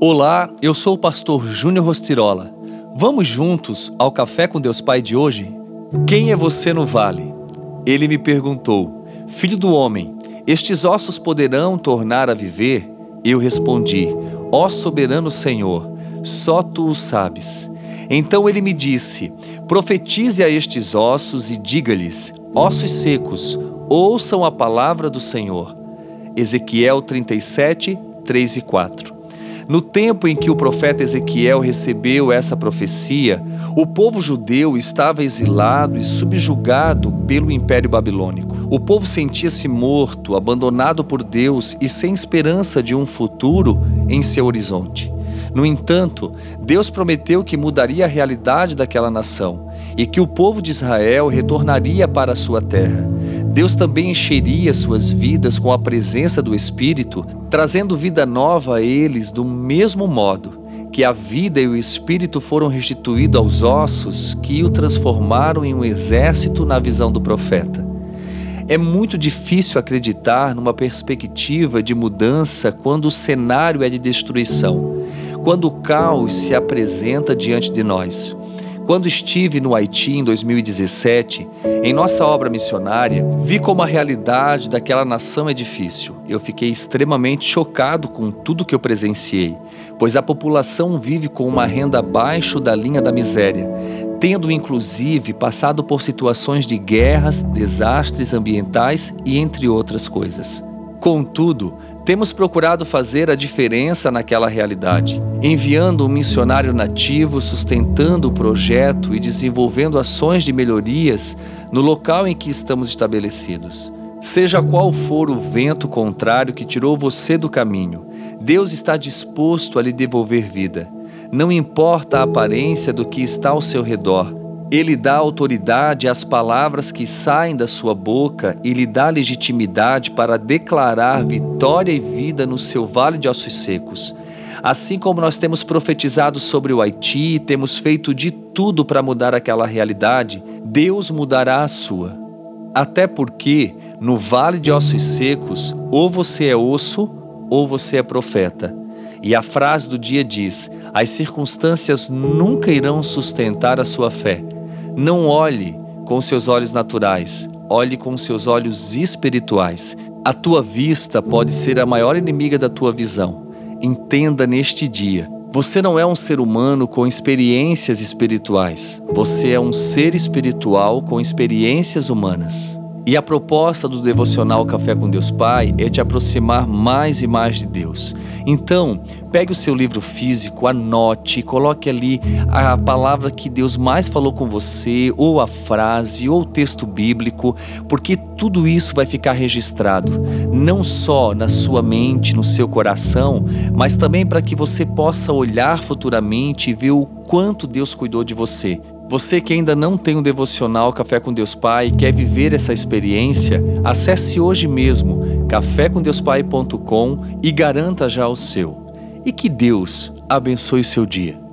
Olá, eu sou o pastor Júnior Rostirola. Vamos juntos ao Café com Deus Pai de hoje? Quem é você no vale? Ele me perguntou: Filho do homem, estes ossos poderão tornar a viver? Eu respondi: Ó soberano Senhor, só tu o sabes. Então ele me disse: Profetize a estes ossos e diga-lhes: Ossos secos, ouçam a palavra do Senhor. Ezequiel 37, 3 e 4. No tempo em que o profeta Ezequiel recebeu essa profecia, o povo judeu estava exilado e subjugado pelo Império Babilônico. O povo sentia-se morto, abandonado por Deus e sem esperança de um futuro em seu horizonte. No entanto, Deus prometeu que mudaria a realidade daquela nação e que o povo de Israel retornaria para a sua terra. Deus também encheria suas vidas com a presença do Espírito, trazendo vida nova a eles do mesmo modo que a vida e o espírito foram restituídos aos ossos que o transformaram em um exército na visão do profeta. É muito difícil acreditar numa perspectiva de mudança quando o cenário é de destruição quando o caos se apresenta diante de nós. Quando estive no Haiti em 2017, em nossa obra missionária, vi como a realidade daquela nação é difícil. Eu fiquei extremamente chocado com tudo que eu presenciei, pois a população vive com uma renda abaixo da linha da miséria, tendo inclusive passado por situações de guerras, desastres ambientais e entre outras coisas. Contudo, temos procurado fazer a diferença naquela realidade, enviando um missionário nativo, sustentando o projeto e desenvolvendo ações de melhorias no local em que estamos estabelecidos. Seja qual for o vento contrário que tirou você do caminho, Deus está disposto a lhe devolver vida. Não importa a aparência do que está ao seu redor, ele dá autoridade às palavras que saem da sua boca e lhe dá legitimidade para declarar vitória e vida no seu vale de ossos secos. Assim como nós temos profetizado sobre o Haiti e temos feito de tudo para mudar aquela realidade, Deus mudará a sua. Até porque, no vale de ossos secos, ou você é osso ou você é profeta. E a frase do dia diz: as circunstâncias nunca irão sustentar a sua fé não olhe com seus olhos naturais, olhe com seus olhos espirituais. A tua vista pode ser a maior inimiga da tua visão. Entenda neste dia. Você não é um ser humano com experiências espirituais. Você é um ser espiritual com experiências humanas. E a proposta do devocional Café com Deus Pai é te aproximar mais e mais de Deus. Então, pegue o seu livro físico, anote, coloque ali a palavra que Deus mais falou com você, ou a frase, ou o texto bíblico, porque tudo isso vai ficar registrado, não só na sua mente, no seu coração, mas também para que você possa olhar futuramente e ver o quanto Deus cuidou de você você que ainda não tem um devocional Café com Deus Pai e quer viver essa experiência, acesse hoje mesmo cafécomdeuspai.com e garanta já o seu. E que Deus abençoe o seu dia.